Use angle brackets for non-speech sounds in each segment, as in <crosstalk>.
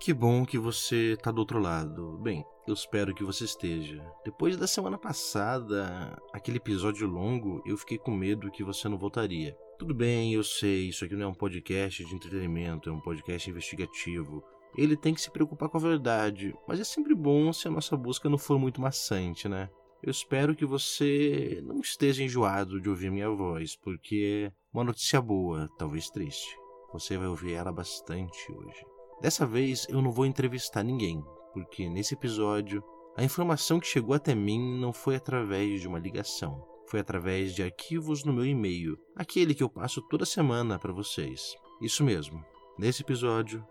Que bom que você tá do outro lado. Bem, eu espero que você esteja. Depois da semana passada, aquele episódio longo, eu fiquei com medo que você não voltaria. Tudo bem, eu sei, isso aqui não é um podcast de entretenimento, é um podcast investigativo. Ele tem que se preocupar com a verdade, mas é sempre bom se a nossa busca não for muito maçante, né? Eu espero que você não esteja enjoado de ouvir minha voz, porque é uma notícia boa, talvez triste. Você vai ouvir ela bastante hoje. Dessa vez eu não vou entrevistar ninguém, porque nesse episódio a informação que chegou até mim não foi através de uma ligação, foi através de arquivos no meu e-mail, aquele que eu passo toda semana para vocês. Isso mesmo, nesse episódio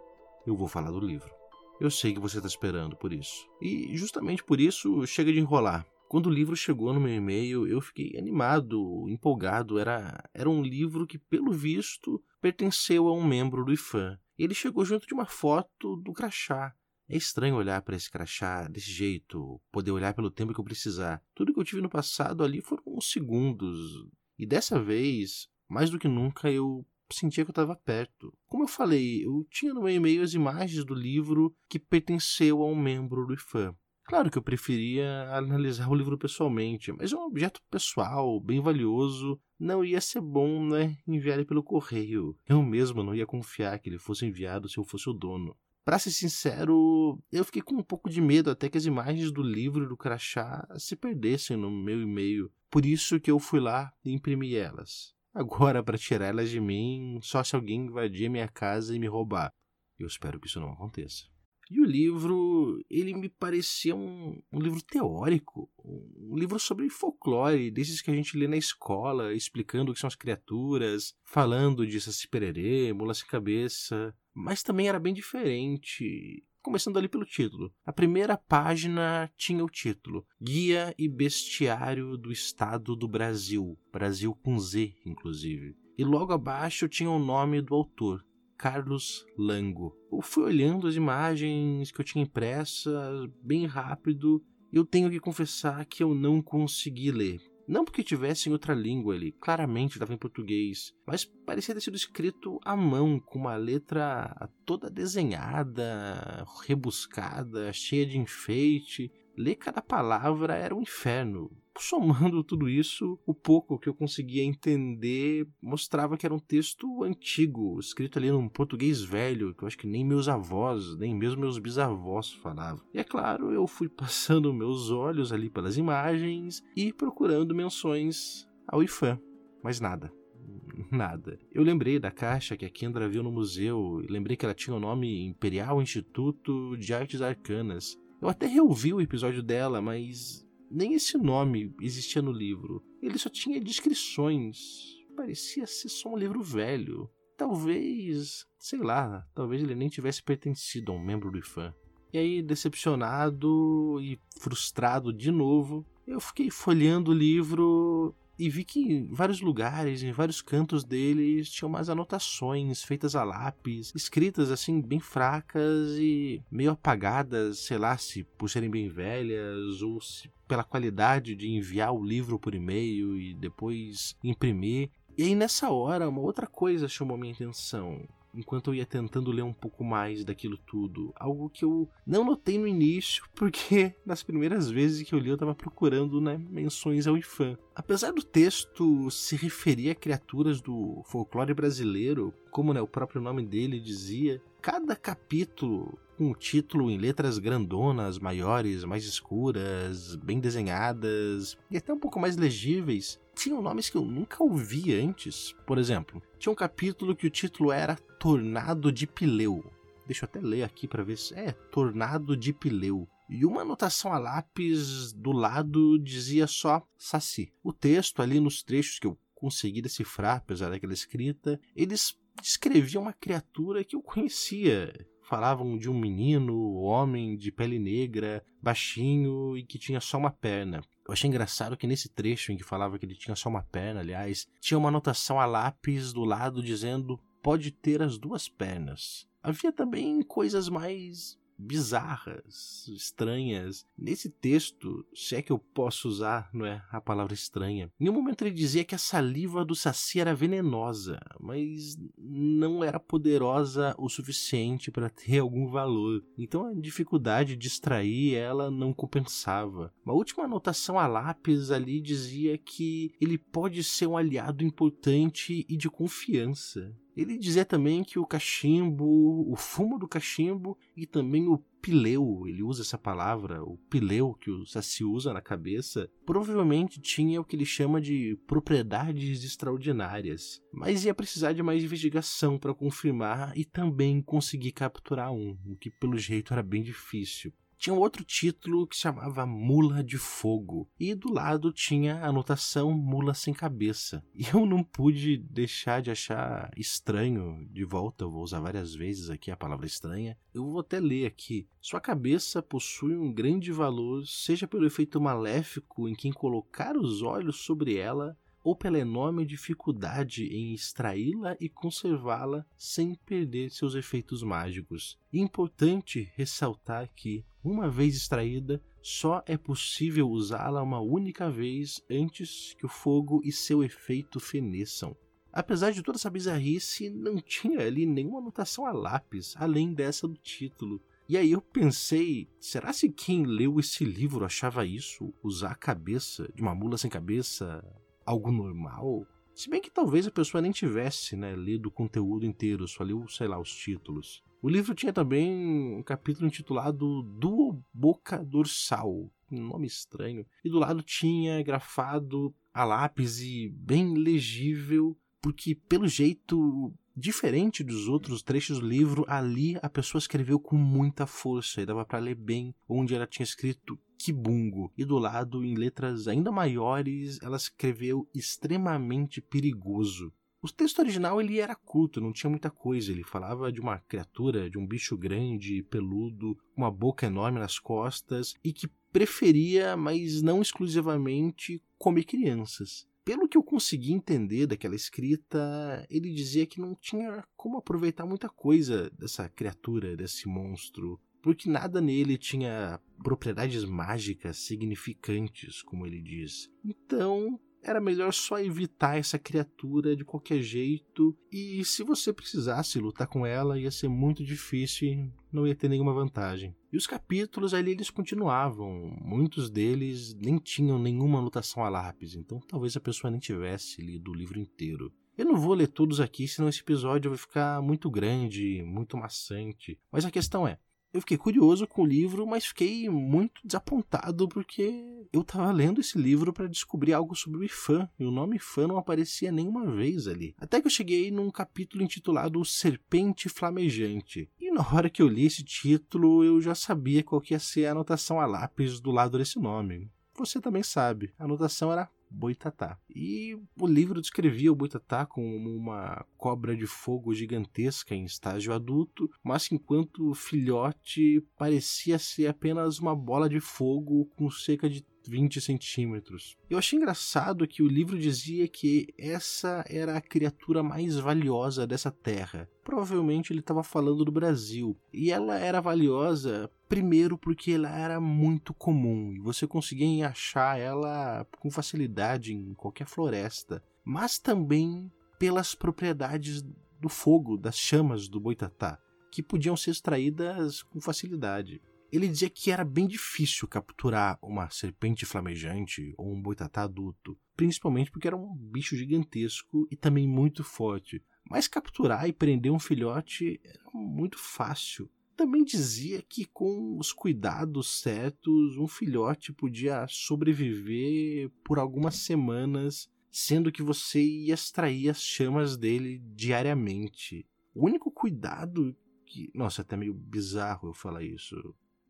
eu vou falar do livro. Eu sei que você está esperando por isso. E justamente por isso chega de enrolar. Quando o livro chegou no meu e-mail, eu fiquei animado, empolgado. Era, era um livro que, pelo visto, pertenceu a um membro do IFAM. Ele chegou junto de uma foto do crachá. É estranho olhar para esse crachá desse jeito, poder olhar pelo tempo que eu precisar. Tudo que eu tive no passado ali foram uns segundos. E dessa vez, mais do que nunca, eu sentia que eu estava perto. Como eu falei, eu tinha no meu e-mail as imagens do livro que pertenceu a um membro do IFAM. Claro que eu preferia analisar o livro pessoalmente, mas é um objeto pessoal, bem valioso. Não ia ser bom, né, enviar ele pelo correio. Eu mesmo não ia confiar que ele fosse enviado se eu fosse o dono. Para ser sincero, eu fiquei com um pouco de medo até que as imagens do livro e do crachá se perdessem no meu e-mail. Por isso que eu fui lá e imprimi elas. Agora, para tirar elas de mim, só se alguém invadir minha casa e me roubar. Eu espero que isso não aconteça. E o livro, ele me parecia um, um, livro teórico, um livro sobre folclore, desses que a gente lê na escola, explicando o que são as criaturas, falando de Saci Pererê, Mula Cabeça, mas também era bem diferente. Começando ali pelo título. A primeira página tinha o título Guia e Bestiário do Estado do Brasil. Brasil com Z, inclusive. E logo abaixo tinha o nome do autor, Carlos Lango. Eu fui olhando as imagens que eu tinha impressas bem rápido e eu tenho que confessar que eu não consegui ler. Não porque tivesse em outra língua, ele claramente estava em português, mas parecia ter sido escrito à mão, com uma letra toda desenhada, rebuscada, cheia de enfeite. Ler cada palavra era um inferno somando tudo isso, o pouco que eu conseguia entender mostrava que era um texto antigo, escrito ali num português velho, que eu acho que nem meus avós, nem mesmo meus bisavós falavam. E é claro, eu fui <laughs> passando meus olhos ali pelas imagens e procurando menções ao IFAM, mas nada. Nada. Eu lembrei da caixa que a Kendra viu no museu, e lembrei que ela tinha o nome Imperial Instituto de Artes Arcanas. Eu até reouvi o episódio dela, mas nem esse nome existia no livro. Ele só tinha descrições. Parecia ser só um livro velho. Talvez, sei lá, talvez ele nem tivesse pertencido a um membro do IFAM. E aí, decepcionado e frustrado de novo, eu fiquei folheando o livro e vi que em vários lugares, em vários cantos deles, tinha umas anotações feitas a lápis, escritas assim bem fracas e meio apagadas, sei lá, se por serem bem velhas ou se pela qualidade de enviar o livro por e-mail e depois imprimir. E aí nessa hora, uma outra coisa chamou minha atenção enquanto eu ia tentando ler um pouco mais daquilo tudo. Algo que eu não notei no início, <laughs> porque nas primeiras vezes que eu li eu estava procurando né, menções ao IFAM. Apesar do texto se referir a criaturas do folclore brasileiro, como né, o próprio nome dele dizia, cada capítulo com o título em letras grandonas, maiores, mais escuras, bem desenhadas e até um pouco mais legíveis, tinham nomes que eu nunca ouvi antes. Por exemplo, tinha um capítulo que o título era Tornado de Pileu. Deixa eu até ler aqui para ver se é Tornado de Pileu. E uma anotação a lápis do lado dizia só Saci. O texto ali nos trechos que eu consegui decifrar, apesar daquela escrita, eles descreviam uma criatura que eu conhecia. Falavam de um menino, homem de pele negra, baixinho e que tinha só uma perna. Eu achei engraçado que nesse trecho em que falava que ele tinha só uma perna, aliás, tinha uma anotação a lápis do lado dizendo pode ter as duas pernas. Havia também coisas mais bizarras, estranhas. Nesse texto, se é que eu posso usar, não é, a palavra estranha. Em um momento ele dizia que a saliva do Saci era venenosa, mas não era poderosa o suficiente para ter algum valor. Então a dificuldade de extrair ela não compensava. Uma última anotação a lápis ali dizia que ele pode ser um aliado importante e de confiança. Ele dizia também que o cachimbo, o fumo do cachimbo e também o pileu, ele usa essa palavra, o pileu que o Saci usa na cabeça, provavelmente tinha o que ele chama de propriedades extraordinárias, mas ia precisar de mais investigação para confirmar e também conseguir capturar um, o que pelo jeito era bem difícil tinha um outro título que se chamava Mula de Fogo, e do lado tinha a anotação Mula Sem Cabeça. E eu não pude deixar de achar estranho, de volta, eu vou usar várias vezes aqui a palavra estranha, eu vou até ler aqui. Sua cabeça possui um grande valor, seja pelo efeito maléfico em quem colocar os olhos sobre ela, ou pela enorme dificuldade em extraí-la e conservá-la sem perder seus efeitos mágicos. Importante ressaltar que, uma vez extraída, só é possível usá-la uma única vez antes que o fogo e seu efeito feneçam. Apesar de toda essa bizarrice, não tinha ali nenhuma anotação a lápis, além dessa do título. E aí eu pensei, será se quem leu esse livro achava isso? Usar a cabeça de uma mula sem cabeça algo normal. Se bem que talvez a pessoa nem tivesse né, lido o conteúdo inteiro, só leu, sei lá, os títulos. O livro tinha também um capítulo intitulado Duo Boca Dorsal, um nome estranho, e do lado tinha grafado a lápis e bem legível, porque pelo jeito diferente dos outros trechos do livro, ali a pessoa escreveu com muita força e dava para ler bem, onde ela tinha escrito Kibungo. E do lado, em letras ainda maiores, ela escreveu extremamente perigoso. O texto original ele era curto, não tinha muita coisa. Ele falava de uma criatura, de um bicho grande, peludo, com uma boca enorme nas costas e que preferia, mas não exclusivamente, comer crianças. Pelo que eu consegui entender daquela escrita, ele dizia que não tinha como aproveitar muita coisa dessa criatura, desse monstro porque nada nele tinha propriedades mágicas significantes, como ele diz. Então, era melhor só evitar essa criatura de qualquer jeito, e se você precisasse lutar com ela, ia ser muito difícil não ia ter nenhuma vantagem. E os capítulos ali eles continuavam, muitos deles nem tinham nenhuma anotação a lápis, então talvez a pessoa nem tivesse lido o livro inteiro. Eu não vou ler todos aqui, senão esse episódio vai ficar muito grande, muito maçante. Mas a questão é, eu fiquei curioso com o livro, mas fiquei muito desapontado porque eu estava lendo esse livro para descobrir algo sobre o Ifan e o nome Ifan não aparecia nenhuma vez ali. Até que eu cheguei num capítulo intitulado Serpente Flamejante. E na hora que eu li esse título, eu já sabia qual que ia ser a anotação a lápis do lado desse nome. Você também sabe, a anotação era Boitatá. E o livro descrevia o Boitatá como uma cobra de fogo gigantesca em estágio adulto, mas que enquanto filhote parecia ser apenas uma bola de fogo com cerca de 20 centímetros. Eu achei engraçado que o livro dizia que essa era a criatura mais valiosa dessa terra. Provavelmente ele estava falando do Brasil. E ela era valiosa primeiro porque ela era muito comum e você conseguia achar ela com facilidade em qualquer floresta. Mas também pelas propriedades do fogo, das chamas do boitatá, que podiam ser extraídas com facilidade. Ele dizia que era bem difícil capturar uma serpente flamejante ou um boitatá adulto, principalmente porque era um bicho gigantesco e também muito forte. Mas capturar e prender um filhote era muito fácil. Também dizia que com os cuidados certos, um filhote podia sobreviver por algumas semanas, sendo que você ia extrair as chamas dele diariamente. O único cuidado que. Nossa, é até meio bizarro eu falar isso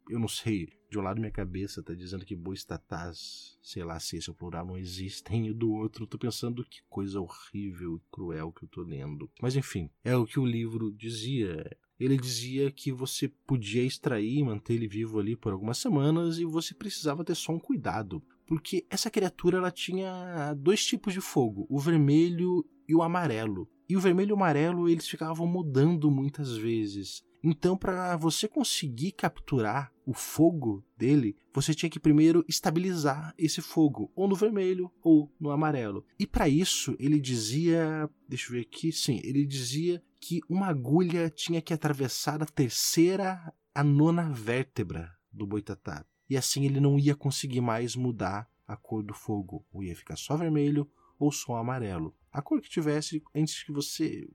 eu não sei, de um lado minha cabeça tá dizendo que bois tatás, sei lá se esse é o plural, não existem, e do outro tô pensando que coisa horrível e cruel que eu tô lendo. Mas enfim, é o que o livro dizia. Ele dizia que você podia extrair e manter ele vivo ali por algumas semanas e você precisava ter só um cuidado, porque essa criatura ela tinha dois tipos de fogo, o vermelho e o amarelo. E o vermelho e o amarelo eles ficavam mudando muitas vezes. Então, para você conseguir capturar o fogo dele, você tinha que primeiro estabilizar esse fogo, ou no vermelho ou no amarelo. E para isso, ele dizia, deixa eu ver aqui, sim, ele dizia que uma agulha tinha que atravessar a terceira a nona vértebra do boitatá. E assim ele não ia conseguir mais mudar a cor do fogo, ou ia ficar só vermelho ou só amarelo. A cor que tivesse antes que você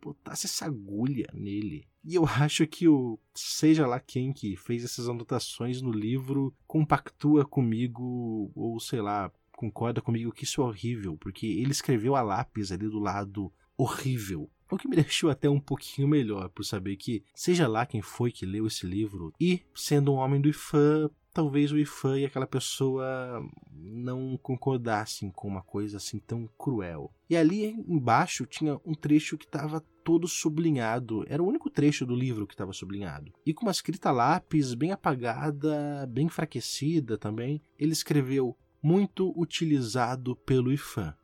botasse essa agulha nele. E eu acho que o seja lá quem que fez essas anotações no livro compactua comigo ou sei lá, concorda comigo que isso é horrível, porque ele escreveu a lápis ali do lado horrível. O que me <laughs> deixou até um pouquinho melhor por saber que, seja lá quem foi que leu esse livro, e sendo um homem do IFAM, talvez o IFAM e aquela pessoa não concordassem com uma coisa assim tão cruel. E ali embaixo tinha um trecho que estava todo sublinhado. Era o único trecho do livro que estava sublinhado. E com uma escrita lápis bem apagada, bem enfraquecida também, ele escreveu muito utilizado pelo IFAM.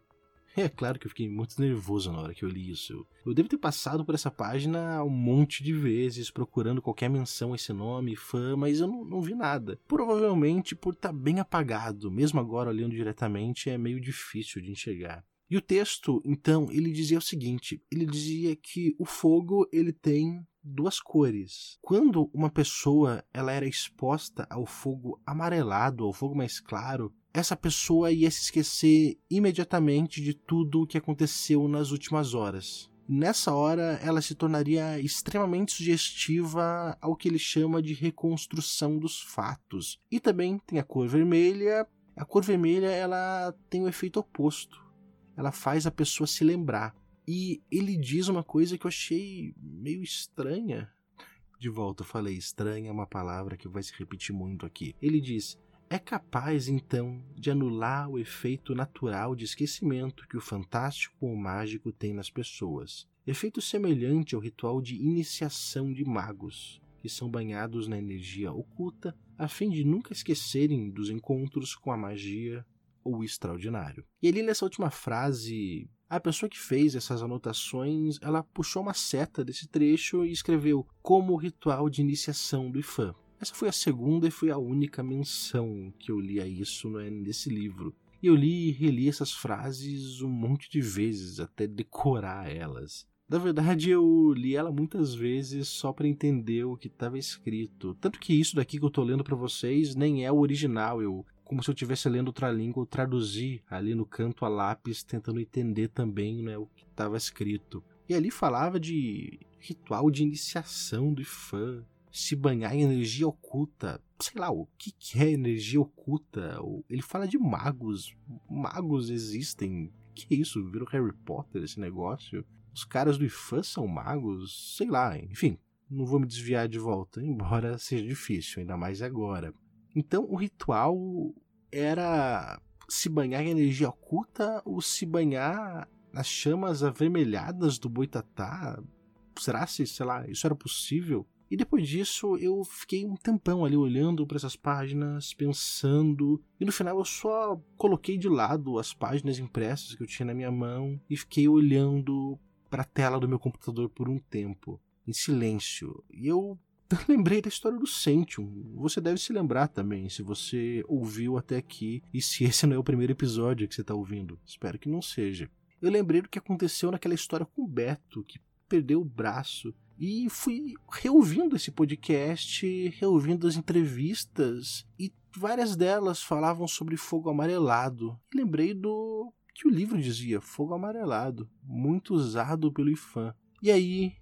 <laughs> É claro que eu fiquei muito nervoso na hora que eu li isso. Eu devo ter passado por essa página um monte de vezes, procurando qualquer menção a esse nome, fã, mas eu não, não vi nada. Provavelmente por estar tá bem apagado, mesmo agora olhando diretamente é meio difícil de enxergar. E o texto, então, ele dizia o seguinte: ele dizia que o fogo ele tem duas cores. Quando uma pessoa ela era exposta ao fogo amarelado, ao fogo mais claro, essa pessoa ia se esquecer imediatamente de tudo o que aconteceu nas últimas horas. Nessa hora, ela se tornaria extremamente sugestiva ao que ele chama de reconstrução dos fatos. E também tem a cor vermelha. A cor vermelha ela tem o efeito oposto. Ela faz a pessoa se lembrar. E ele diz uma coisa que eu achei meio estranha. De volta, eu falei estranha é uma palavra que vai se repetir muito aqui. Ele diz: é capaz, então, de anular o efeito natural de esquecimento que o fantástico ou mágico tem nas pessoas. Efeito semelhante ao ritual de iniciação de magos, que são banhados na energia oculta a fim de nunca esquecerem dos encontros com a magia ou o extraordinário. E ali nessa última frase, a pessoa que fez essas anotações, ela puxou uma seta desse trecho e escreveu como ritual de iniciação do Ifan. Essa foi a segunda e foi a única menção que eu li a isso né, nesse livro. E eu li e reli essas frases um monte de vezes até decorar elas. Na verdade, eu li ela muitas vezes só para entender o que estava escrito. Tanto que isso daqui que eu estou lendo para vocês nem é o original. Eu, como se eu estivesse lendo outra língua, eu traduzi ali no canto a lápis, tentando entender também né, o que estava escrito. E ali falava de ritual de iniciação do Ifan, se banhar em energia oculta. Sei lá, o que, que é energia oculta? Ele fala de magos. Magos existem. Que isso? Virou Harry Potter esse negócio? Os caras do IFAN são magos? Sei lá, enfim. Não vou me desviar de volta, <laughs> embora seja difícil, ainda mais agora. Então o ritual era se banhar em energia oculta ou se banhar nas chamas avermelhadas do boitatá? Será se, sei lá, isso era possível? E depois disso eu fiquei um tempão ali olhando para essas páginas, pensando, e no final eu só coloquei de lado as páginas impressas que eu tinha na minha mão e fiquei olhando para a tela do meu computador por um tempo, em silêncio. E eu lembrei da história do Sentium. Você deve se lembrar também, se você ouviu até aqui e se esse não é o primeiro episódio que você está ouvindo. Espero que não seja. Eu lembrei do que aconteceu naquela história com o Beto, que perdeu o braço e fui reouvindo esse podcast, reouvindo as entrevistas, e várias delas falavam sobre fogo amarelado. E lembrei do que o livro dizia: fogo amarelado, muito usado pelo IFAM. E aí,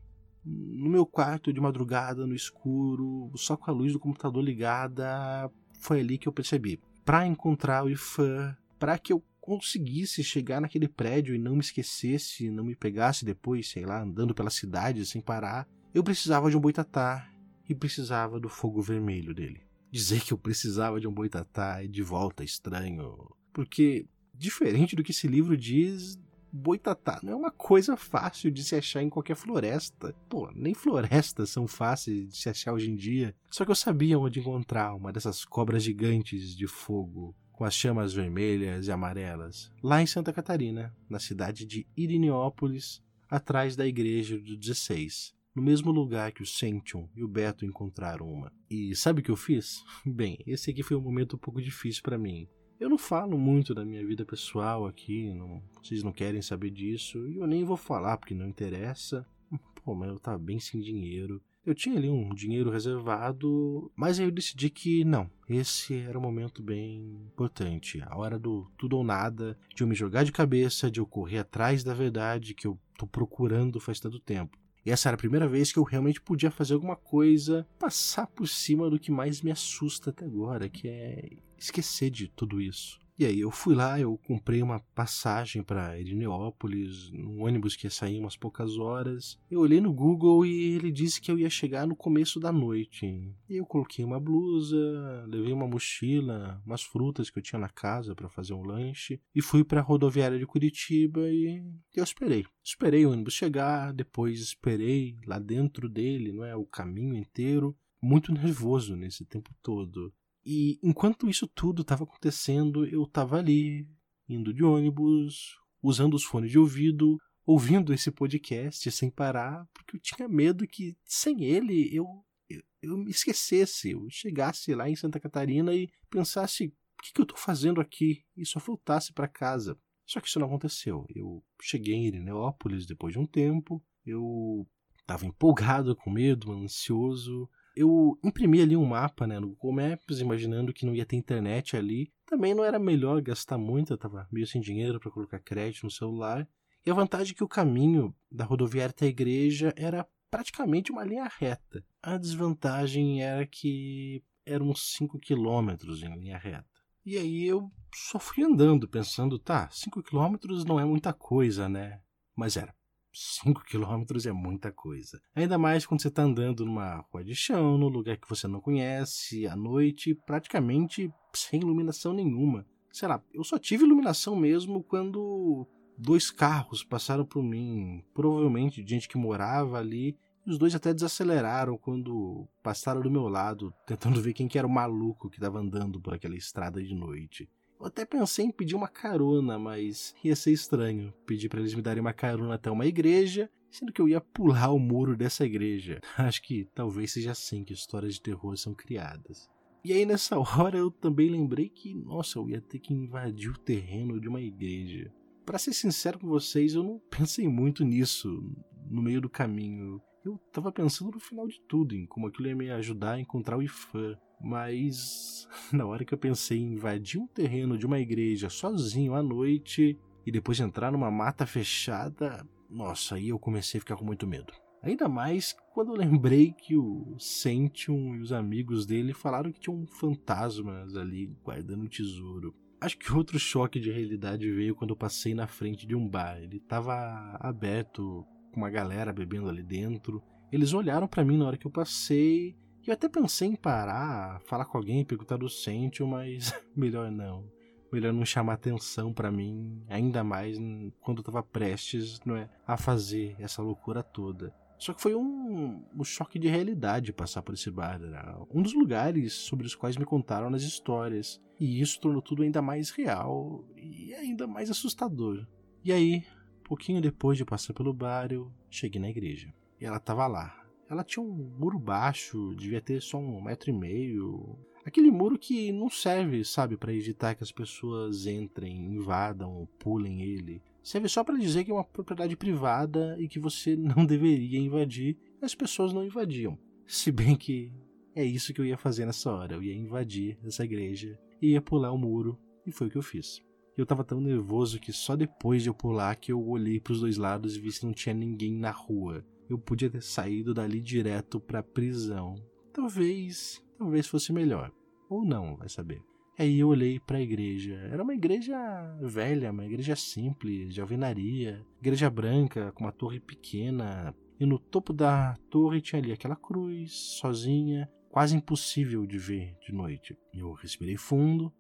no meu quarto de madrugada, no escuro, só com a luz do computador ligada, foi ali que eu percebi. Para encontrar o IFAM, para que eu conseguisse chegar naquele prédio e não me esquecesse, não me pegasse depois, sei lá, andando pela cidade sem parar, eu precisava de um boitatá e precisava do fogo vermelho dele. Dizer que eu precisava de um boitatá é de volta estranho, porque, diferente do que esse livro diz, boitatá não é uma coisa fácil de se achar em qualquer floresta. Pô, nem florestas são fáceis de se achar hoje em dia. Só que eu sabia onde encontrar uma dessas cobras gigantes de fogo com as chamas vermelhas e amarelas, lá em Santa Catarina, na cidade de Irineópolis, atrás da igreja do 16. no mesmo lugar que o Sention e o Beto encontraram uma. E sabe o que eu fiz? <laughs> Bem, esse aqui foi um momento um pouco difícil para mim. Eu não falo muito da minha vida pessoal aqui, não, vocês não querem saber disso, e eu nem vou falar porque não interessa. <laughs> Pô, mas eu tava bem sem dinheiro. Eu tinha ali um dinheiro reservado, mas aí eu decidi que não, esse era um momento bem importante. A hora do tudo ou nada, de eu me jogar de cabeça, de eu correr atrás da verdade que eu tô procurando faz tanto tempo. E essa era a primeira vez que eu realmente podia fazer alguma coisa, passar por cima do que mais me assusta até agora, que é esquecer de tudo isso. E aí eu fui lá, eu comprei uma passagem para Irineópolis, num ônibus que ia sair umas poucas horas. Eu olhei no Google e ele disse que eu ia chegar no começo da noite. E eu coloquei uma blusa, levei uma mochila, umas frutas que eu tinha na casa para fazer um lanche e fui para a rodoviária de Curitiba e eu esperei. Esperei o ônibus chegar, depois esperei lá dentro dele, não é, o caminho inteiro, muito nervoso nesse tempo todo. E enquanto isso tudo estava acontecendo, eu estava ali, indo de ônibus, usando os fones de ouvido, ouvindo esse podcast sem parar, porque eu tinha medo que sem ele eu, eu, eu me esquecesse, eu chegasse lá em Santa Catarina e pensasse: o que, que eu estou fazendo aqui? E só voltasse para casa. Só que isso não aconteceu. Eu cheguei em Irineópolis depois de um tempo, eu estava empolgado, com medo, ansioso eu imprimi ali um mapa né, no Google Maps, imaginando que não ia ter internet ali. Também não era melhor gastar muito, eu estava meio sem dinheiro para colocar crédito no celular. E a vantagem é que o caminho da rodoviária até a igreja era praticamente uma linha reta. A desvantagem era que eram uns 5 quilômetros em linha reta. E aí eu só fui andando, pensando, tá, 5 quilômetros não é muita coisa, né? Mas era. 5 <laughs> quilômetros é muita coisa. Ainda mais quando você está andando numa rua de chão, num lugar que você não conhece, à noite, praticamente sem iluminação nenhuma. Sei lá, eu só tive iluminação mesmo quando dois carros passaram por mim, provavelmente de gente que morava ali, e os dois até desaceleraram quando passaram do meu lado, tentando ver quem que era o maluco que estava andando por aquela estrada de noite. Eu até pensei em pedir uma carona, mas ia ser estranho pedir para eles me darem uma carona até uma igreja, sendo que eu ia pular o muro dessa igreja. <laughs> Acho que talvez seja assim que histórias de terror são criadas. E aí nessa <laughs> hora eu também lembrei que, nossa, eu ia ter que invadir o terreno de uma igreja. Para ser sincero com vocês, eu não pensei muito nisso no meio do caminho. Eu tava pensando no final de tudo, em como aquilo ia me ajudar a encontrar o Ifan. Mas <laughs> na hora que eu pensei em invadir um terreno de uma igreja sozinho à noite e depois entrar numa mata fechada, nossa, aí eu comecei a ficar com muito medo. Ainda mais quando eu lembrei que o Sentium e os amigos dele falaram que tinham fantasmas ali guardando o tesouro. Acho que outro choque de realidade veio quando eu passei na frente de um bar. Ele estava aberto, com uma galera bebendo ali dentro. Eles olharam para mim na hora que eu passei eu até pensei em parar, falar com alguém, perguntar do Sentio, mas <laughs> melhor não. Melhor não chamar atenção para mim, ainda mais quando eu tava prestes não é, a fazer essa loucura toda. Só que foi um, um choque de realidade passar por esse bar. Né? Um dos lugares sobre os quais me contaram nas histórias. E isso tornou tudo ainda mais real e ainda mais assustador. E aí, pouquinho depois de passar pelo bar, eu cheguei na igreja. E ela tava lá, ela tinha um muro baixo, devia ter só um metro e meio. Aquele muro que não serve, sabe, para evitar que as pessoas entrem, invadam, pulem ele. Serve só para dizer que é uma propriedade privada e que você <laughs> não deveria invadir. As pessoas não invadiam. Se bem que é isso que eu ia fazer nessa hora. Eu ia invadir essa igreja ia pular o muro. E foi o que eu fiz. Eu tava tão nervoso que só depois de eu pular que eu olhei para os dois lados e vi se não tinha ninguém na rua eu podia ter saído dali direto para a prisão. Talvez, talvez fosse melhor. Ou não, vai saber. Aí eu olhei para a igreja. Era uma igreja velha, uma igreja simples, de alvenaria, igreja branca com uma torre pequena. E no topo da torre tinha ali aquela cruz, sozinha, quase impossível de ver de noite. Eu respirei fundo,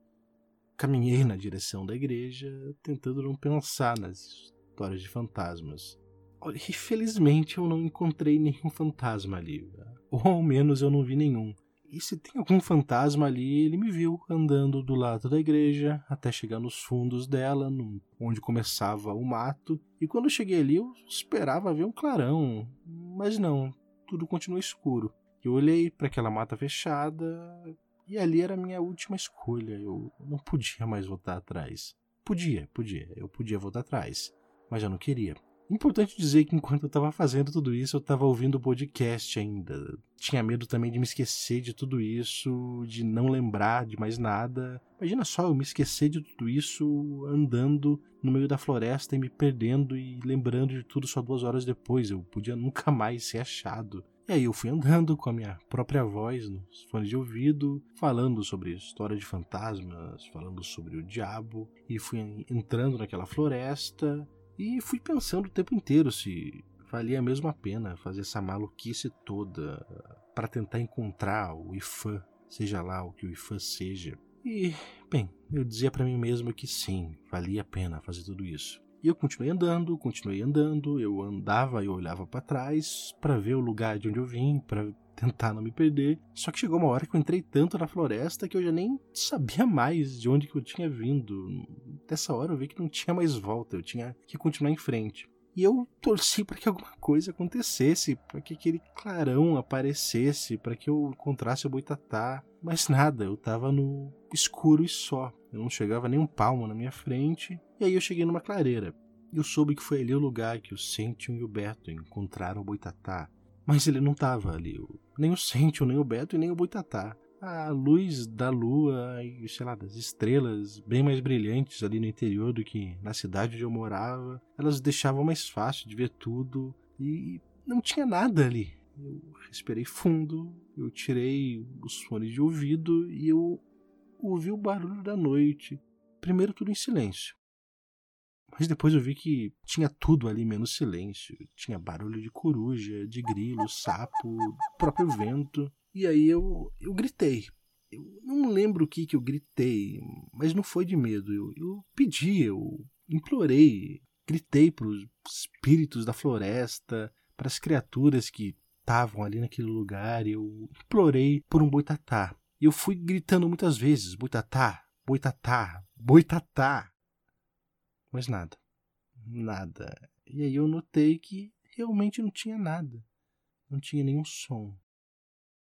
caminhei na direção da igreja, tentando não pensar nas histórias de fantasmas. Infelizmente eu não encontrei nenhum fantasma ali. Ou ao menos eu não vi nenhum. E se tem algum fantasma ali, ele me viu andando do lado da igreja até chegar nos fundos dela, no, onde começava o mato. E quando eu cheguei ali, eu esperava ver um clarão. Mas não, tudo continuou escuro. Eu olhei para aquela mata fechada e ali era a minha última escolha. Eu não podia mais voltar atrás. Podia, podia, eu podia voltar atrás, mas eu não queria. Importante dizer que enquanto eu estava fazendo tudo isso, eu estava ouvindo o podcast ainda. Tinha medo também de me esquecer de tudo isso, de não lembrar de mais nada. Imagina só eu me esquecer de tudo isso andando no meio da floresta e me perdendo e lembrando de tudo só duas horas depois. Eu podia nunca mais ser achado. E aí eu fui andando com a minha própria voz nos fones de ouvido, falando sobre história de fantasmas, falando sobre o diabo, e fui entrando naquela floresta e fui pensando o tempo inteiro se valia mesmo a pena fazer essa maluquice toda para tentar encontrar o Ifan, seja lá o que o Ifan seja. E, bem, eu dizia para mim mesmo que sim, valia a pena fazer tudo isso. E eu continuei andando, continuei andando, eu andava e olhava para trás para ver o lugar de onde eu vim, para tentar não me perder. Só que chegou uma hora que eu entrei tanto na floresta que eu já nem sabia mais de onde que eu tinha vindo. Dessa hora eu vi que não tinha mais volta, eu tinha que continuar em frente. E eu torci para que alguma coisa acontecesse, para que aquele clarão aparecesse, para que eu encontrasse o boitatá. Mas nada, eu tava no escuro e só. Eu não chegava nem um palmo na minha frente. E aí eu cheguei numa clareira. Eu soube que foi ali o lugar que o Sentium e o Beto encontraram o Boitatá. Mas ele não estava ali. Nem o Sentium, nem o Beto e nem o Boitatá. A luz da lua e, sei lá, das estrelas bem mais brilhantes ali no interior do que na cidade onde eu morava, elas deixavam mais fácil de ver tudo e não tinha nada ali. Eu respirei fundo, eu tirei os fones de ouvido e eu ouvi o barulho da noite. Primeiro tudo em silêncio. Mas depois eu vi que tinha tudo ali menos silêncio. Tinha barulho de coruja, de grilo, sapo, próprio vento. E aí eu, eu gritei. Eu não lembro o que, que eu gritei, mas não foi de medo. Eu, eu pedi, eu implorei. Gritei para os espíritos da floresta, para as criaturas que estavam ali naquele lugar. Eu implorei por um boitatá. E eu fui gritando muitas vezes: boitatá, boitatá, boitatá. Mas nada. Nada. E aí eu notei que realmente não tinha nada. Não tinha nenhum som.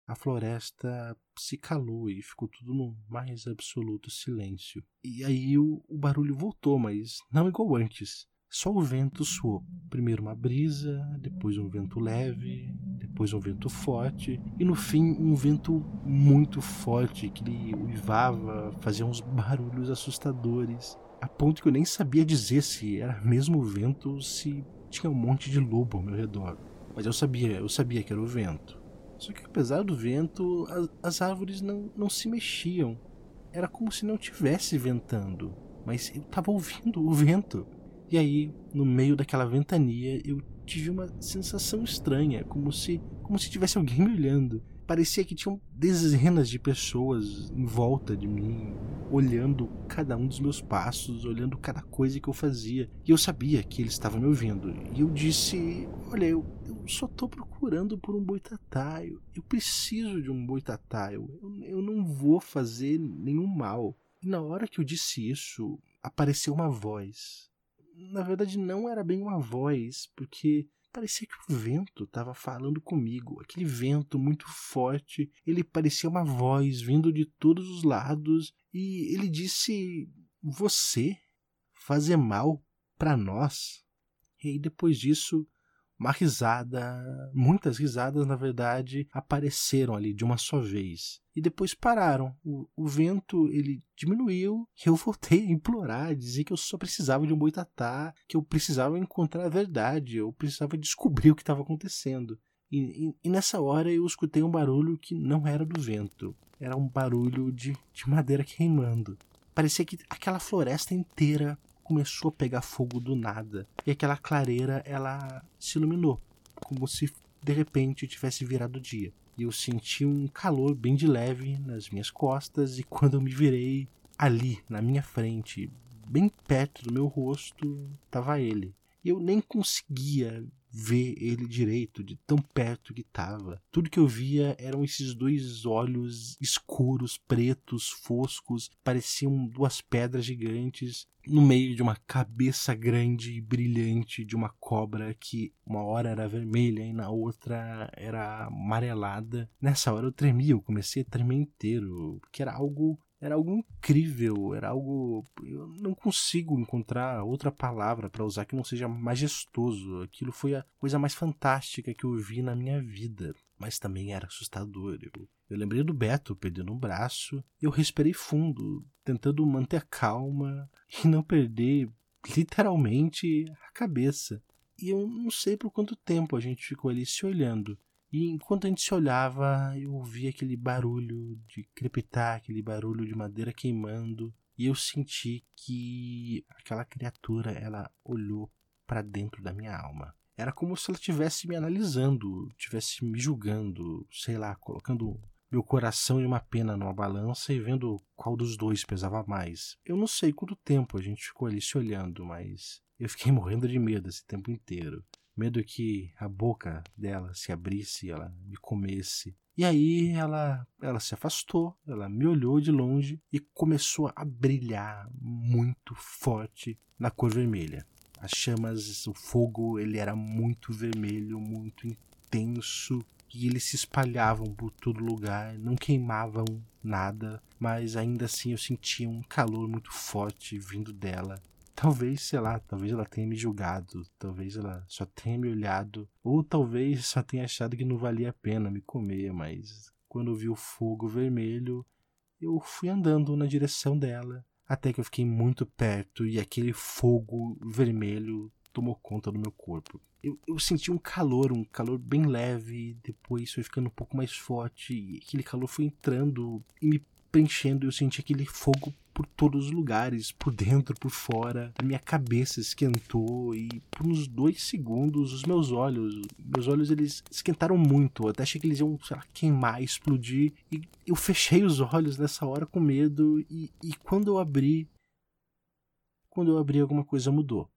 A floresta se calou e ficou tudo no mais absoluto silêncio. E aí o, o barulho voltou, mas não igual antes. Só o vento soou. Primeiro uma brisa, depois um vento leve, depois um vento forte e no fim um vento muito forte que ele uivava, fazia uns barulhos assustadores, a ponto que eu nem sabia dizer se era mesmo o vento ou se tinha um monte de lobo ao meu redor. Mas eu sabia, eu sabia que era o vento. Só que apesar do vento, as, as árvores não, não se mexiam. Era como se não tivesse ventando, mas eu estava ouvindo o vento. E aí, no meio daquela ventania, eu tive uma sensação estranha, como se, como se tivesse alguém me olhando. Parecia que tinham dezenas de pessoas em volta de mim, olhando cada um dos meus passos, olhando cada coisa que eu fazia. E eu sabia que eles estavam me ouvindo. E eu disse: Olha, eu, eu só estou procurando por um boitatá. Eu, eu preciso de um boitatá. Eu, eu, eu não vou fazer nenhum mal. E na hora que eu disse isso, apareceu uma voz na verdade não era bem uma voz, porque parecia que o vento estava falando comigo. Aquele vento muito forte, ele parecia uma voz vindo de todos os lados e ele disse: "Você fazer mal para nós?" E aí depois disso uma risada, muitas risadas na verdade, apareceram ali de uma só vez e depois pararam. O, o vento ele diminuiu e eu voltei a implorar, dizer que eu só precisava de um boitatá, que eu precisava encontrar a verdade, eu precisava descobrir o que estava acontecendo. E, e, e, nessa hora eu escutei um barulho que não era do vento, era um barulho de, de madeira queimando. Parecia que aquela floresta inteira começou a pegar fogo do nada. E aquela clareira, ela se iluminou, como se de repente tivesse virado dia. E eu senti um calor bem de leve nas minhas costas e quando eu me virei, ali, na minha frente, bem perto do meu rosto, estava ele. E eu nem conseguia ver ele direito, de tão perto que estava. Tudo que eu via eram esses dois olhos escuros, pretos, foscos, pareciam duas pedras gigantes no meio de uma cabeça grande e brilhante de uma cobra que uma hora era vermelha e na outra era amarelada. Nessa hora eu tremia, eu comecei a tremer inteiro, porque era algo era algo incrível, era algo. Eu não consigo encontrar outra palavra para usar que não seja majestoso. Aquilo foi a coisa mais fantástica que eu vi na minha vida, mas também era assustador. Eu, eu lembrei do Beto perdendo um braço, eu respirei fundo, tentando manter a calma e não perder literalmente a cabeça. E eu não sei por quanto tempo a gente ficou ali se olhando. E enquanto a gente se olhava, eu ouvia aquele barulho de crepitar, aquele barulho de madeira queimando, e eu senti que aquela criatura, ela olhou para dentro da minha alma. Era como se ela estivesse me analisando, estivesse me julgando, sei lá, colocando meu coração em uma pena numa balança e vendo qual dos dois pesava mais. Eu não sei quanto tempo a gente ficou ali se olhando, mas eu fiquei <laughs> morrendo de medo esse tempo inteiro medo que a boca dela se abrisse e ela me comesse. E aí ela, ela se afastou, ela me olhou de longe e começou a brilhar muito forte na cor vermelha. As chamas, o fogo, ele era muito vermelho, muito intenso e eles se espalhavam por todo lugar, não queimavam nada, mas ainda assim eu sentia um calor muito forte vindo dela Talvez, sei lá, talvez ela tenha me julgado, talvez ela só tenha me olhado, ou talvez <laughs> só tenha achado que não valia a pena me comer, mas quando vi o fogo vermelho, eu fui andando na direção dela, até que eu fiquei muito perto e aquele fogo vermelho tomou conta do meu corpo. Eu, eu, senti um calor, um calor bem leve, depois foi ficando um pouco mais forte, e aquele calor foi entrando e me preenchendo, eu senti aquele fogo por todos os lugares, por dentro, por fora. A minha cabeça esquentou e por uns dois segundos os meus olhos, meus olhos eles esquentaram muito. Até achei que eles iam, sei lá, queimar, explodir. E eu fechei os olhos nessa hora com medo e, e quando eu abri, quando eu abri alguma coisa mudou.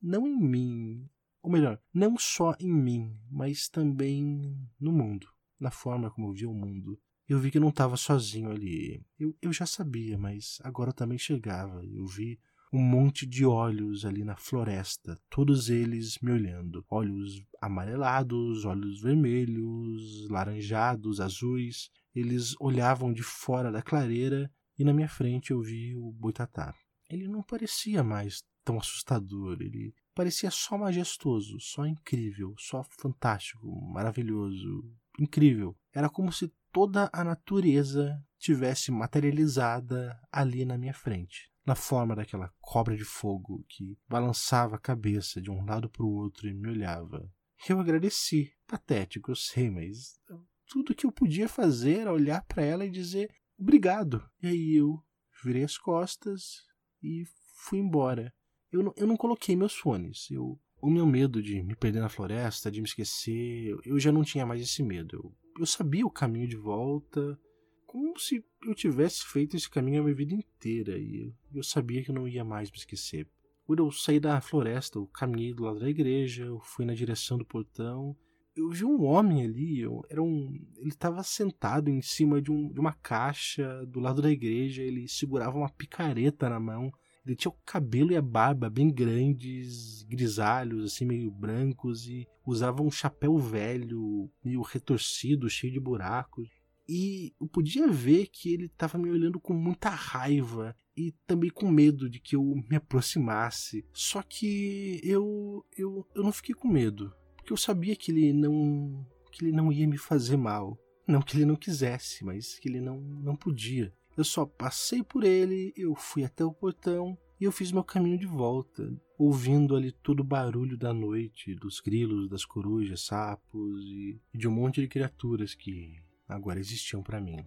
Não em mim, ou melhor, não só em mim, mas também no mundo, na forma como eu via o mundo eu vi que não estava sozinho ali. Eu, eu já sabia, mas agora também chegava. Eu vi um monte de olhos ali na floresta, todos eles me olhando. Olhos amarelados, olhos vermelhos, laranjados, azuis. Eles olhavam de fora da clareira e na minha frente eu vi o boitatá. Ele não parecia mais tão assustador, ele parecia só majestoso, só incrível, só fantástico, maravilhoso, incrível. Era como se toda a natureza tivesse materializada ali na minha frente, na forma daquela cobra de fogo que balançava a cabeça de um lado para o outro e me olhava. Eu agradeci, patético, eu sei, mas tudo que eu podia fazer era olhar para ela e dizer obrigado. E aí eu virei as costas e fui embora. Eu não, eu não coloquei meus fones. Eu, o meu medo de me perder na floresta, de me esquecer, eu já não tinha mais esse medo. Eu eu sabia o caminho de volta, como se eu tivesse feito esse caminho a minha vida inteira e eu sabia que eu não ia mais me esquecer. Quando eu saí da floresta, eu caminhei do lado da igreja, eu fui na direção do portão. Eu vi um homem ali, eu, era um, ele estava sentado em cima de, um, de uma caixa do lado da igreja, ele segurava uma picareta na mão. Ele tinha o cabelo e a barba bem grandes, grisalhos, assim, meio brancos, e usava um chapéu velho, meio retorcido, cheio de buracos. E eu podia ver que ele estava me olhando com muita raiva e também com medo de que eu me aproximasse. Só que eu, eu, eu não fiquei com medo, porque eu sabia que ele não que ele não ia me fazer mal. Não que ele não quisesse, mas que ele não, não podia. Eu só passei por ele, eu fui até o portão e eu fiz meu caminho de volta, ouvindo ali todo o barulho da noite, dos grilos, das corujas, sapos e de um monte de criaturas que agora existiam para mim.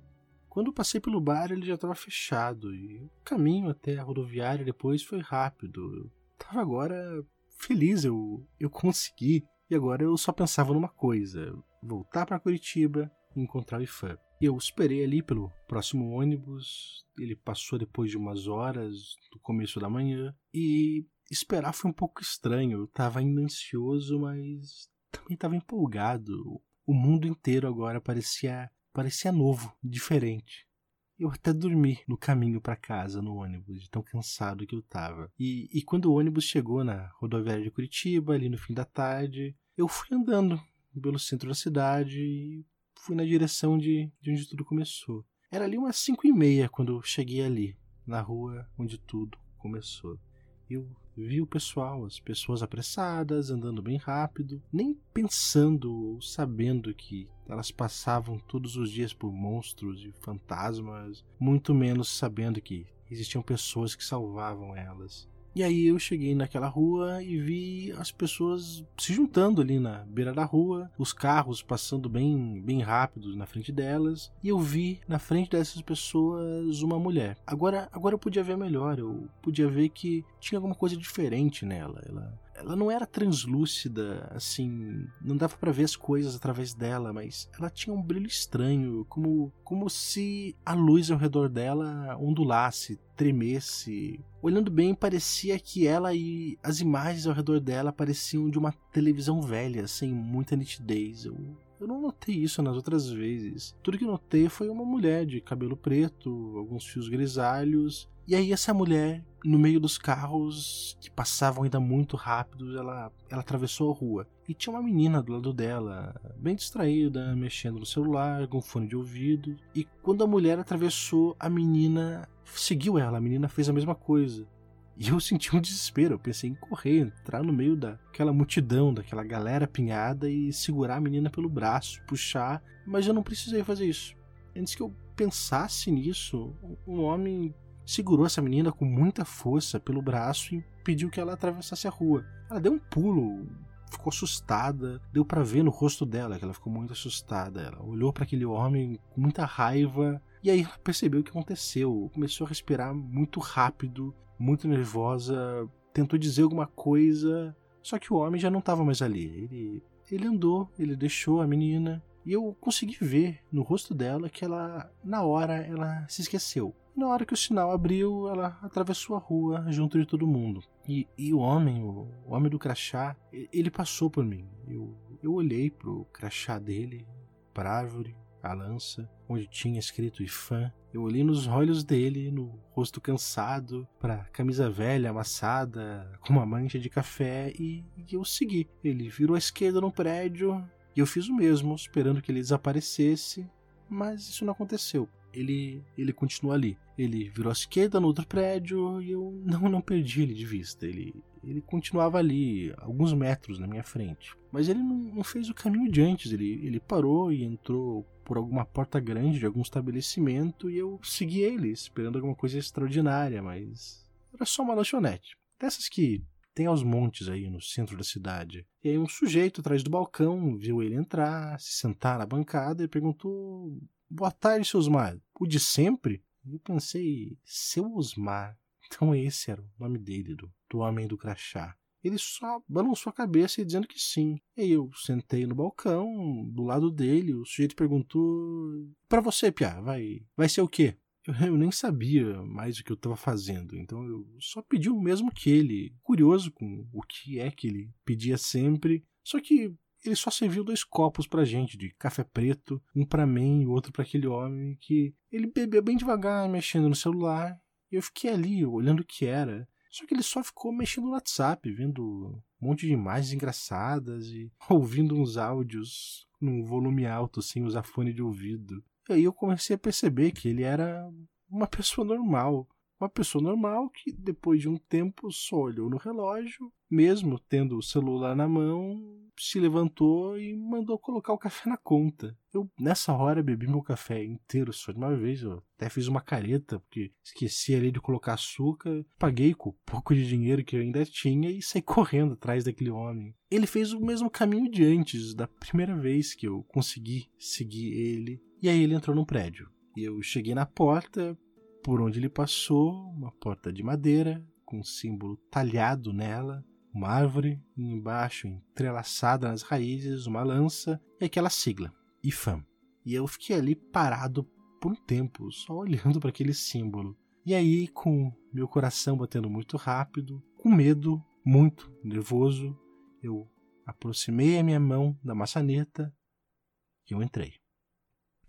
Quando eu passei pelo bar, ele já estava fechado e o caminho até a rodoviária depois foi rápido. Eu tava agora feliz, eu, eu consegui. E agora eu só pensava numa coisa: voltar para Curitiba e encontrar o IFAM. Eu esperei ali pelo próximo ônibus. Ele passou depois de umas horas do começo da manhã. E esperar foi um pouco estranho. Eu tava ainda ansioso, mas também tava empolgado. O mundo inteiro agora parecia parecia novo, diferente. Eu até dormi no caminho para casa no ônibus, de tão cansado que eu tava. E, e quando o ônibus chegou na rodoviária de Curitiba, ali no fim da tarde, eu fui andando pelo centro da cidade e fui na direção de, de onde tudo começou. Era ali umas cinco e meia quando cheguei ali, na rua onde tudo começou. Eu vi o pessoal, as pessoas apressadas, andando bem rápido, nem pensando ou sabendo que elas passavam todos os dias por monstros e fantasmas, muito menos sabendo que existiam pessoas que salvavam elas. E aí eu cheguei naquela rua e vi as pessoas se juntando ali na beira da rua, os carros passando bem, bem rápidos na frente delas, e eu vi na frente dessas pessoas uma mulher. Agora, agora eu podia ver melhor, eu podia ver que tinha alguma coisa diferente nela. Ela ela não era translúcida, assim, não dava para ver as coisas através dela, mas ela tinha um brilho estranho, como como se a luz ao redor dela ondulasse, tremesse. Olhando bem, parecia que ela e as imagens ao redor dela pareciam de uma televisão velha, sem muita nitidez. Eu eu não notei isso nas outras vezes. Tudo que notei foi uma mulher de cabelo preto, alguns fios grisalhos. E aí essa mulher, no meio dos carros que passavam ainda muito rápido, ela, ela atravessou a rua. E tinha uma menina do lado dela, bem distraída, mexendo no celular, com fone de ouvido. E quando a mulher atravessou, a menina seguiu ela, a menina fez a mesma coisa. E eu <laughs> senti um desespero. Eu pensei em correr, entrar no meio daquela multidão, daquela galera apinhada e segurar a menina pelo braço, puxar. Mas eu não precisei fazer isso. Antes que eu pensasse nisso, um homem segurou essa menina com muita força pelo braço e pediu que ela atravessasse a rua. Ela deu um pulo, ficou assustada, deu para ver no rosto dela que ela ficou muito assustada. Ela olhou para aquele homem com muita raiva e aí ela percebeu o que aconteceu. Começou a respirar muito rápido muito nervosa, tentou dizer alguma coisa, só que o homem já não estava mais ali. Ele, ele andou, ele deixou a menina e eu consegui ver no rosto dela que ela, na hora, ela se esqueceu. Na hora que o sinal abriu, ela atravessou a rua junto de todo mundo. E, e o homem, o, o homem do crachá, ele passou por mim. Eu, eu olhei pro crachá dele, pra árvore, a lança, onde tinha escrito IFAM. Eu olhei nos olhos dele, no rosto cansado, pra camisa velha, amassada, com uma mancha de café, e, e eu segui. Ele virou à esquerda no prédio, e eu fiz o mesmo, esperando que ele desaparecesse, mas isso não aconteceu. Ele, ele continuou ali. Ele virou à esquerda no outro prédio e eu <laughs> não, não perdi ele de vista. Ele, ele continuava ali, alguns metros na minha frente. Mas ele não, não fez o caminho de antes. Ele, ele parou e entrou por alguma porta grande de algum estabelecimento e eu segui ele, esperando alguma coisa extraordinária, mas era só uma lanchonete. Dessas que tem aos montes aí no centro da cidade. E aí um sujeito atrás do balcão viu ele entrar, se sentar na bancada e perguntou: Boa tarde, seu Osmar. O de sempre? Eu pensei, seu Osmar. <laughs> Então esse era o nome dele, do, do homem do crachá. Ele só balançou a cabeça dizendo que sim. E eu sentei no balcão, do lado dele, o sujeito perguntou: Para você, Pia, vai, vai ser o quê? Eu, nem sabia mais o que eu estava fazendo, então eu só pedi o mesmo que ele, curioso com o que é que ele pedia sempre. Só que ele só serviu dois copos pra gente de café preto, um para mim e outro para aquele homem que ele bebeu bem devagar, mexendo no celular. E eu fiquei ali olhando o que era. Só que ele só ficou mexendo no WhatsApp, vendo um monte de imagens engraçadas e <laughs> ouvindo uns áudios num volume alto, sem usar fone de ouvido. E aí eu comecei a perceber que ele era uma pessoa normal. Uma pessoa normal que, depois de um tempo, só olhou no relógio, mesmo tendo o celular na mão, se levantou e mandou colocar o café na conta. Eu, nessa hora, bebi meu café inteiro só de uma vez. Eu até fiz uma careta, porque esqueci ali de colocar açúcar. Paguei com o pouco de dinheiro que eu ainda tinha e saí correndo atrás daquele homem. Ele fez o mesmo caminho de antes, da primeira vez que eu consegui seguir ele. E aí ele entrou no prédio. E eu cheguei na porta, por onde ele passou, uma porta de madeira, com um símbolo talhado nela uma árvore e embaixo, entrelaçada nas raízes, uma lança e aquela sigla, IFAM. E eu fiquei ali parado por um tempo, só <laughs> olhando para aquele símbolo. E aí, com meu coração batendo muito rápido, com medo, muito nervoso, eu aproximei a minha mão da maçaneta e eu entrei.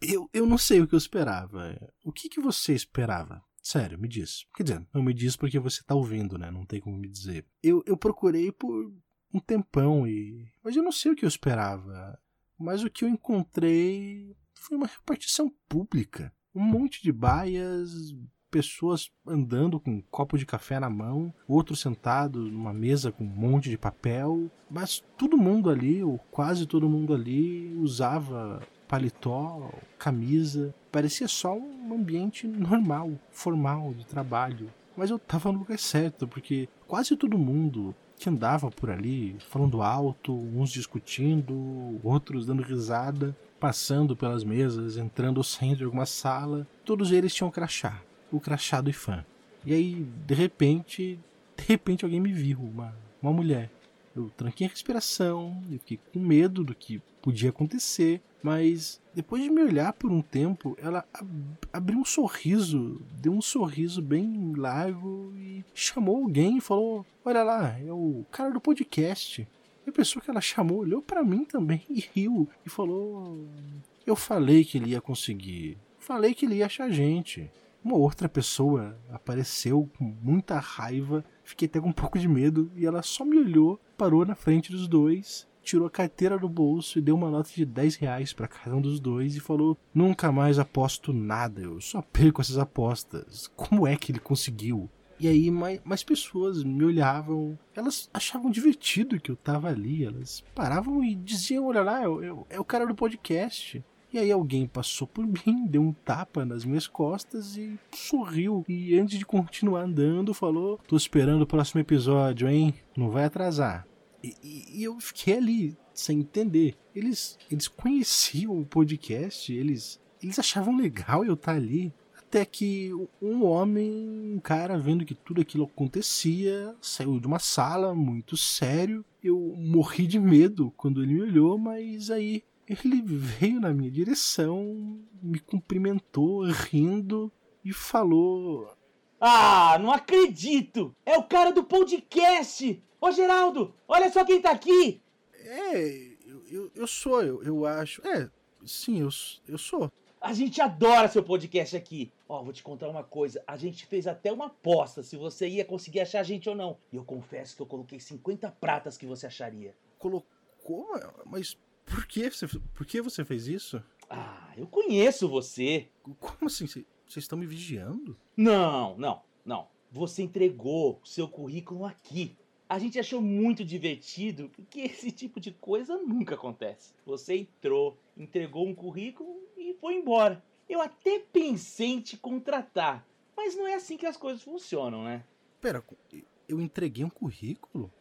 Eu, eu não sei o que eu esperava. O que, que você esperava? Sério, me diz. Quer dizer, não me diz porque você tá ouvindo, né? Não tem como me dizer. Eu, eu procurei por um tempão e. Mas eu não sei o que eu esperava. Mas o que eu encontrei foi uma repartição pública. Um monte de baias, pessoas andando com um copo de café na mão, outro sentado numa mesa com um monte de papel, mas todo mundo ali, ou quase todo mundo ali, usava paletó, camisa. Parecia só um ambiente normal, formal, de trabalho. Mas eu tava no lugar certo, porque quase todo mundo que andava por ali, falando alto, uns discutindo, outros dando risada, passando pelas mesas, entrando ou saindo de alguma sala, todos eles tinham crachá, o crachá do IFAM. E aí, de repente, de repente alguém me viu, uma, uma mulher. Eu tranquei a respiração, eu fiquei com medo do que podia acontecer, mas depois de me olhar por um tempo, ela ab abriu um sorriso, deu um sorriso bem largo e chamou alguém e falou: Olha lá, é o cara do podcast. E a pessoa que ela chamou olhou para mim também <laughs> e riu e falou: Eu falei que ele ia conseguir, falei que ele ia achar gente. Uma outra pessoa apareceu com muita raiva, fiquei até com um pouco de medo e ela só me olhou, parou na frente dos dois, tirou a carteira do bolso e deu uma nota de 10 reais para cada um dos dois e falou: Nunca mais aposto nada, eu só perco essas apostas. Como é que ele conseguiu? E aí mais, mais pessoas me olhavam, elas achavam divertido que eu tava ali, elas paravam e diziam: Olha lá, é o cara do podcast. E aí alguém passou por <laughs> mim, deu um tapa nas minhas costas e sorriu. E antes de continuar andando, falou: Tô esperando o próximo episódio, hein? Não vai atrasar. E, e, eu fiquei ali, sem entender. Eles, eles conheciam o podcast, eles, eles achavam legal eu estar ali. Até que um homem, um cara, vendo que tudo aquilo acontecia, saiu de uma sala muito sério. Eu morri de medo quando ele me olhou, mas aí ele veio na minha direção, me cumprimentou rindo e falou: Ah, não acredito! É o cara do podcast! Ô Geraldo, olha só quem tá aqui! É, eu, eu, eu sou, eu, eu acho. É, sim, eu, eu sou. A gente adora seu podcast aqui. Ó, vou te contar uma coisa. A gente fez até uma aposta se você ia conseguir achar a gente ou não. E eu confesso que eu coloquei 50 pratas que você acharia. Colocou? Mas por que você, por que você fez isso? Ah, eu conheço você. Como assim? Vocês estão me vigiando? Não, não, não. Você entregou o seu currículo aqui. A gente achou muito divertido, porque esse tipo de coisa nunca acontece. Você entrou, entregou um currículo e foi embora. Eu até pensei em te contratar, mas não é assim que as coisas funcionam, né? Pera, eu entreguei um currículo?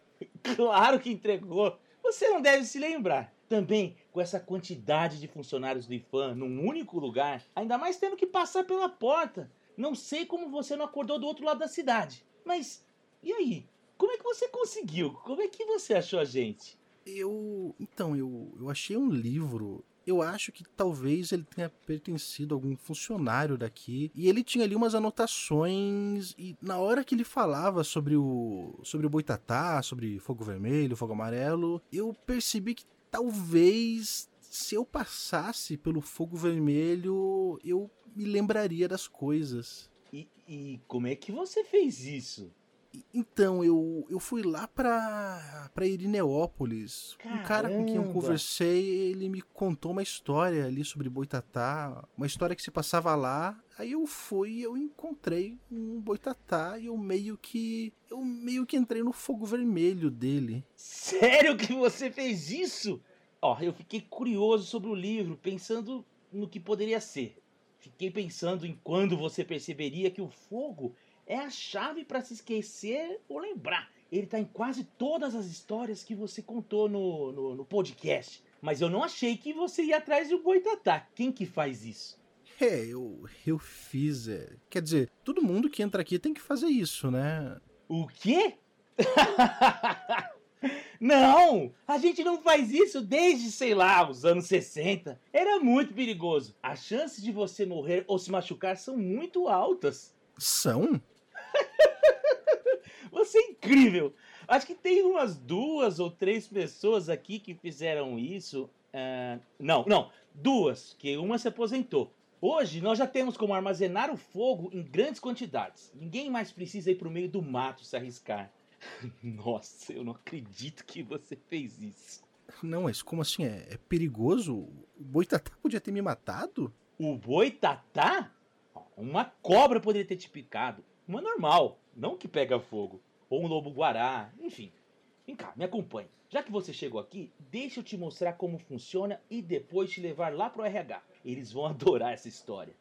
Claro que entregou. Você não deve se lembrar. Também, com essa quantidade de funcionários do IFAM num único lugar, ainda mais tendo que passar pela porta. Não sei como você não acordou do outro lado da cidade. Mas, e aí? Como é que você conseguiu? Como é que você achou a gente? Eu. Então, eu, eu achei um livro. Eu acho que talvez ele tenha pertencido a algum funcionário daqui. E ele tinha ali umas anotações. E na hora que ele falava sobre o. sobre o boitatá, sobre fogo vermelho, fogo amarelo, eu percebi que talvez se eu passasse pelo fogo vermelho, eu me lembraria das coisas. E, e como é que você fez isso? Então, eu, eu fui lá pra, pra Irineópolis. Caramba. Um cara com quem eu conversei, ele me contou uma história ali sobre Boitatá, uma história que se passava lá. Aí eu fui e eu encontrei um Boitatá e eu meio que. Eu meio que entrei no fogo vermelho dele. Sério que você fez isso? Ó, eu fiquei curioso sobre o livro, pensando no que poderia ser. Fiquei pensando em quando você perceberia que o fogo é a chave para se esquecer ou lembrar. Ele tá em quase todas as histórias que você contou no, no, no podcast. Mas eu não achei que você ia atrás do Boitatá. Quem que faz isso? É, eu, eu fiz. É. Quer dizer, todo mundo que entra aqui tem que fazer isso, né? O quê? <laughs> Não! A gente não faz isso desde, sei lá, os anos 60. Era muito perigoso. As chances de você morrer ou se machucar são muito altas. São? <laughs> Você é incrível! Acho que tem umas duas ou três pessoas aqui que fizeram isso. Uh, não, não, duas, que uma se aposentou. Hoje nós já temos como armazenar o fogo em grandes quantidades. Ninguém mais precisa ir para o meio do mato se arriscar. <laughs> Nossa, eu não acredito que você fez isso. Não, mas como assim? É, é perigoso? O boitatá podia ter me matado? O boitatá? Uma cobra poderia ter te picado. Uma normal, não que pega fogo. Ou um lobo-guará, enfim. Vem cá, me acompanhe. Já que você chegou aqui, deixa eu te mostrar como funciona e depois te levar lá pro RH. Eles vão <laughs> adorar essa história.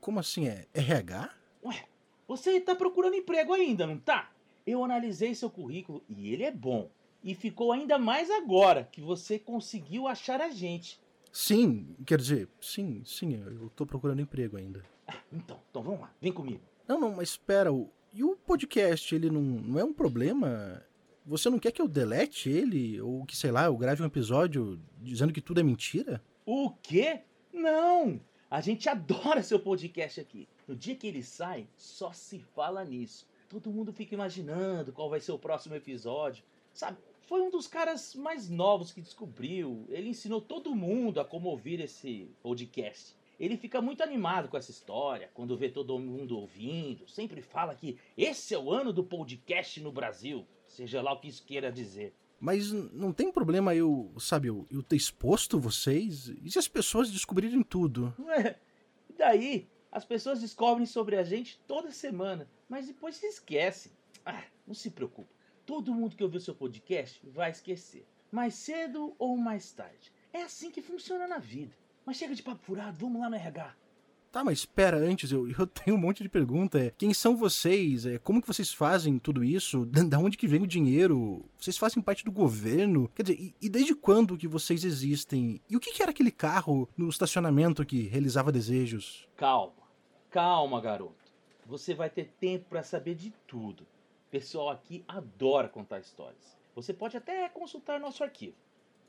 Como assim é RH? Ué, você tá procurando emprego ainda, não tá? Eu analisei seu currículo e ele é bom. E ficou ainda mais agora que você conseguiu achar a gente. Sim, quer dizer, sim, sim, eu tô procurando emprego ainda. Ah, então, então vamos lá, vem comigo. Não, não, mas espera, e o podcast, ele não, não é um problema? Você não quer que eu delete ele? Ou que, sei lá, eu grave um episódio dizendo que tudo é mentira? O quê? Não! A gente adora seu podcast aqui. No dia que ele sai, só se fala nisso. Todo mundo fica imaginando qual vai ser o próximo episódio. Sabe, foi um dos caras mais novos que descobriu. Ele ensinou todo mundo a como ouvir esse podcast. Ele fica muito animado com essa história, quando vê todo mundo ouvindo. Sempre fala que esse é o ano do podcast no Brasil, seja lá o que isso queira dizer. Mas não tem problema eu, sabe, eu, eu ter exposto vocês? E se as pessoas descobrirem tudo? Ué, e daí? As pessoas descobrem sobre a gente toda semana, mas depois se esquecem. Ah, não se preocupe. Todo mundo que ouviu seu podcast vai esquecer. Mais cedo ou mais tarde. É assim que funciona na vida. Mas chega de papo furado, vamos lá no RH. Tá, mas espera, antes, eu, <laughs> eu tenho um monte de pergunta. É, quem são vocês? É, como que vocês fazem tudo isso? <laughs> Da, da onde que vem o dinheiro? Vocês fazem parte do governo? Quer dizer, e, e desde quando que vocês existem? E o que, que era aquele carro no estacionamento que realizava desejos? Calma, calma, garoto. Você vai ter tempo para saber de tudo. O pessoal aqui adora contar histórias. Você pode até consultar nosso arquivo.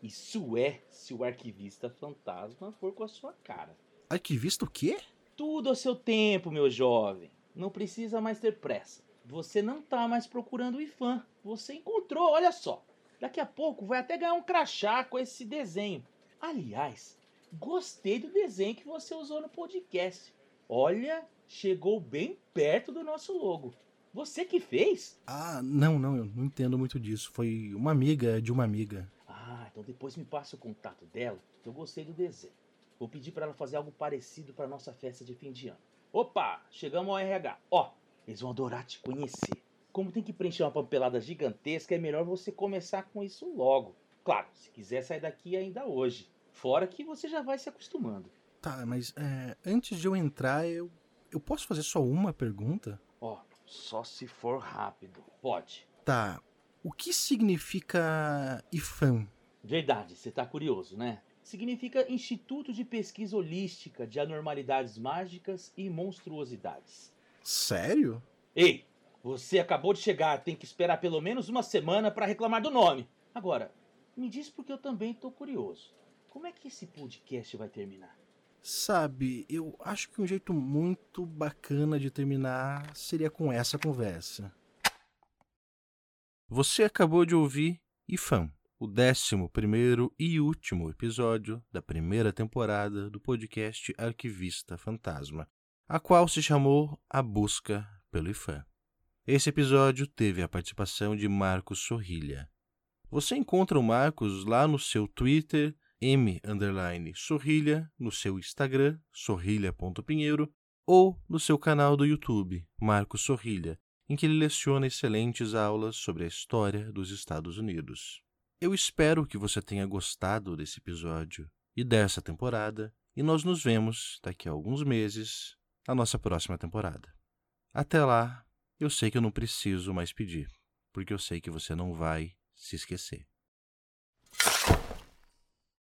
Isso é se o arquivista fantasma for com a sua cara. Arquivista o quê? Tudo ao seu tempo, meu jovem. Não precisa mais ter pressa. Você não tá mais procurando o IFAM. Você encontrou, olha só. Daqui a pouco vai até ganhar um crachá com esse desenho. Aliás, gostei do desenho que você usou no podcast. Olha, chegou bem perto do nosso logo. Você que fez? Ah, não, não, eu não entendo muito disso. Foi uma amiga de uma amiga. Então depois me passa o contato dela, que eu gostei do desenho. Vou pedir para ela fazer algo parecido para nossa festa de fim de ano. Opa, chegamos ao RH. Ó, eles vão adorar te conhecer. Como tem que preencher uma papelada gigantesca, é melhor você começar com isso logo. Claro, se quiser sair daqui ainda hoje. Fora que você já vai se acostumando. Tá, mas é, antes de eu entrar, eu, eu posso fazer só uma pergunta? Ó, só se for rápido. Pode. Tá. O que significa IFAM? Verdade, você tá curioso, né? Significa Instituto de Pesquisa Holística de Anormalidades Mágicas e Monstruosidades. Sério? Ei, você acabou de chegar, tem que esperar pelo menos uma semana para reclamar do nome. Agora, me diz porque eu também tô curioso. Como é que esse podcast vai terminar? Sabe, eu acho que um jeito muito bacana de terminar seria com essa conversa. Você acabou de ouvir IFAM, o décimo primeiro e último episódio da primeira temporada do podcast Arquivista Fantasma, a qual se chamou A Busca pelo IFAM. Esse episódio teve a participação de Marcos Sorrilha. Você encontra o Marcos lá no seu Twitter M Sorrilha no seu Instagram, sorrilha.pinheiro, ou no seu canal do YouTube, Marco Sorrilha, em que ele leciona excelentes aulas sobre a história dos Estados Unidos. Eu espero que você tenha gostado desse episódio e dessa temporada, e nós nos vemos daqui a alguns meses na nossa próxima temporada. Até lá, eu sei que eu não preciso mais pedir, porque eu sei que você não vai se esquecer.